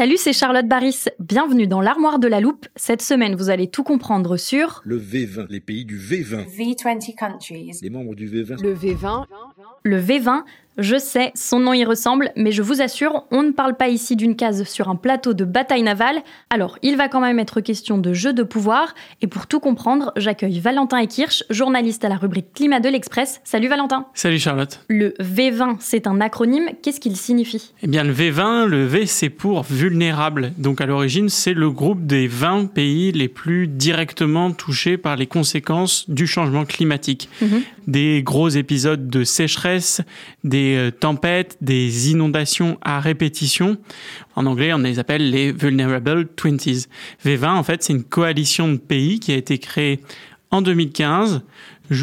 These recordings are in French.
Salut, c'est Charlotte Baris. Bienvenue dans l'armoire de la loupe. Cette semaine, vous allez tout comprendre sur Le V20, les pays du V20. V20 countries. Les membres du V20. Le V20, le V20. Je sais, son nom y ressemble, mais je vous assure, on ne parle pas ici d'une case sur un plateau de bataille navale. Alors, il va quand même être question de jeu de pouvoir. Et pour tout comprendre, j'accueille Valentin Ekirch, journaliste à la rubrique Climat de l'Express. Salut Valentin. Salut Charlotte. Le V20, c'est un acronyme. Qu'est-ce qu'il signifie? Eh bien le V20, le V c'est pour vulnérable. Donc à l'origine c'est le groupe des 20 pays les plus directement touchés par les conséquences du changement climatique. Mhm. Des gros épisodes de sécheresse, des euh, tempêtes, des inondations à répétition. En anglais on les appelle les Vulnerable Twenties. V20 en fait c'est une coalition de pays qui a été créée en 2015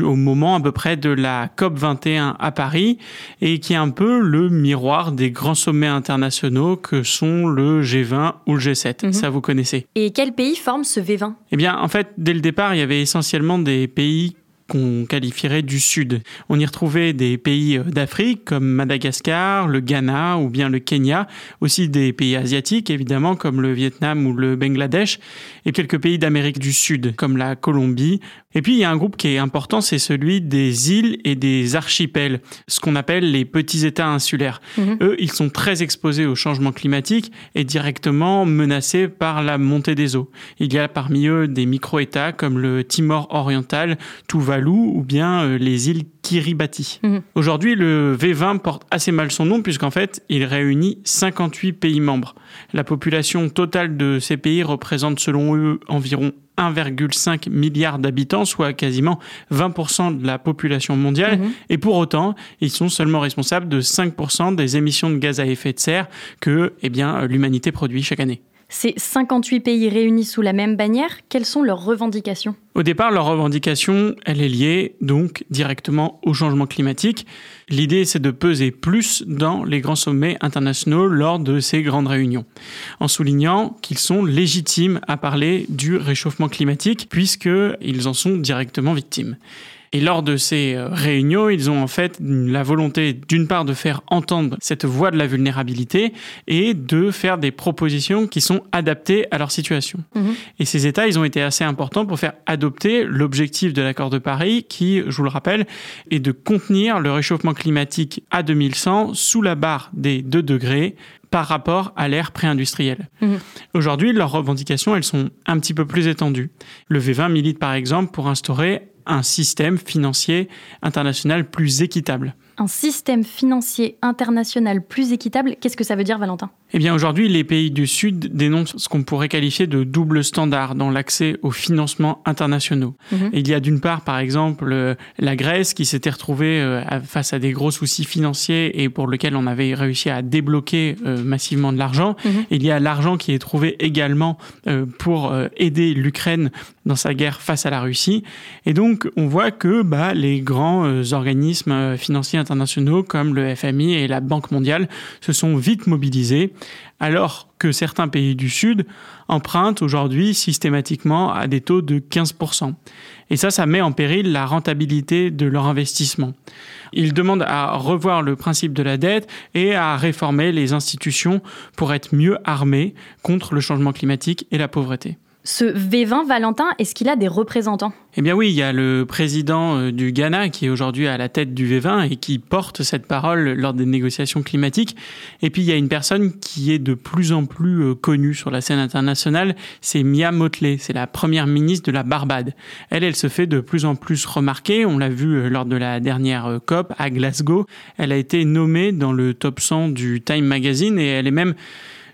au moment à peu près de la COP 21 à Paris et qui est un peu le miroir des grands sommets internationaux que sont le G20 ou le G7. Mhm. Ça vous connaissez. Et quel pays forme ce V20 Eh bien, en fait, dès le départ, il y avait essentiellement des pays qu'on qualifierait du Sud. On y retrouvait des pays euh, d'Afrique comme Madagascar, le Ghana ou bien le Kenya, aussi des pays asiatiques évidemment comme le Vietnam ou le Bangladesh, et quelques pays d'Amérique du Sud comme la Colombie. Et puis il y a un groupe qui est important, c'est celui des îles et des archipels, ce qu'on appelle les petits États insulaires. Mhm. Eux, ils sont très exposés au changement climatique et directement menacés par la montée des eaux. Il y a parmi eux des micro-États comme le Timor oriental, Tuvalu ou bien euh, les îles Kiribati. Mhm. Aujourd'hui, le V20 porte assez mal son nom puisqu'en fait, il réunit 58 pays membres. La population totale de ces pays représente selon eux environ 1,5 milliard d'habitants, soit quasiment 20% de la population mondiale. Mhm. Et pour autant, ils sont seulement responsables de 5% des émissions de gaz à effet de serre que eh bien, l'humanité produit chaque année. Ces 58 pays réunis sous la même bannière, quelles sont leurs revendications? Au départ, leur revendication, elle est liée donc directement au changement climatique. L'idée, c'est de peser plus dans les grands sommets internationaux lors de ces grandes réunions, en soulignant qu'ils sont légitimes à parler du réchauffement climatique puisqu'ils en sont directement victimes. Et lors de ces euh, réunions, ils ont en fait la volonté d'une part de faire entendre cette voix de la vulnérabilité et de faire des propositions qui sont adaptées à leur situation. Mhm. Et ces États, ils ont été assez importants pour faire adopter l'objectif de l'accord de Paris qui, je vous le rappelle, est de contenir le réchauffement climatique à 2100 sous la barre des 2 degrés par rapport à l'ère pré-industrielle. Mhm. Aujourd'hui, leurs revendications, elles sont un petit peu plus étendues. Le V20 milite par exemple pour instaurer un système financier international plus équitable. Un système financier international plus équitable, qu'est-ce que ça veut dire Valentin? Eh bien aujourd'hui, les pays du Sud dénoncent ce qu'on pourrait qualifier de double standard dans l'accès aux financements internationaux. Mhm. Il y a d'une part, par exemple, euh, la Grèce qui s'était retrouvée euh, face à des gros soucis financiers et pour lequel on avait réussi à débloquer euh, massivement de l'argent. Mhm. Il y a l'argent qui est trouvé également pour aider l'Ukraine dans sa guerre face à la Russie. Et donc, on voit que bah, les grands organismes financiers internationaux comme le FMI et la Banque mondiale se sont vite mobilisés, alors que certains pays du Sud empruntent aujourd'hui systématiquement à des taux de 15%. Et ça, ça met en péril la rentabilité de leur investissement. Ils demandent à revoir le principe de la dette et à réformer les institutions pour être mieux armés contre le changement climatique et la pauvreté. Ce V20, Valentin, est-ce qu'il a des représentants? Eh bien oui, il y a le président euh, du Ghana qui est aujourd'hui à la tête du V20 et qui porte cette parole lors des négociations climatiques. Et puis il y a une personne qui est de plus en plus euh, connue sur la scène internationale, c'est Mia Motley, c'est la première ministre de la Barbade. Elle, elle se fait de plus en plus remarquer, on l'a vu euh, lors de la dernière COP à Glasgow. Elle a été nommée dans le top 100 du Time Magazine et elle est même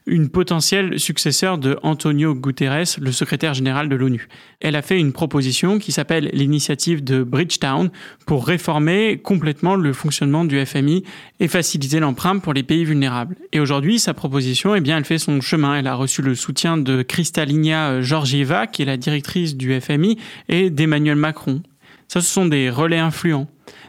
une potentielle successeur de Antonio Guterres, le secrétaire général de l'ONU. Elle a fait une proposition qui s'appelle l'initiative de Bridgetown pour réformer complètement le fonctionnement du FMI et faciliter l'emprunt pour les pays vulnérables. Et aujourd'hui, sa proposition, eh bien, elle fait son chemin. Elle a reçu le soutien de Kristalina Georgieva, qui est la directrice du FMI, et d'Emmanuel Macron. Ça, ce sont des relais influents.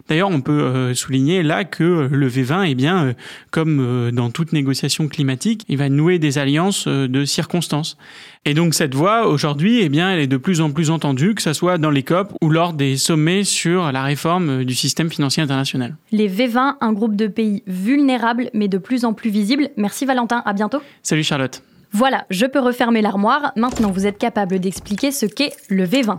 D'ailleurs, on peut euh, souligner là que le V20, eh bien, euh, comme euh, dans toute négociation climatique, il va nouer des alliances de circonstances. Et donc cette voix, aujourd'hui, eh bien, elle est de plus en plus entendue, que ce soit dans les COP ou lors des sommets sur la réforme du système financier international. Les V20, un groupe de pays vulnérables, mais de plus en plus visibles. Merci Valentin, à bientôt. Salut Charlotte. Voilà, je peux refermer l'armoire. Maintenant, vous êtes capable d'expliquer ce qu'est le V20.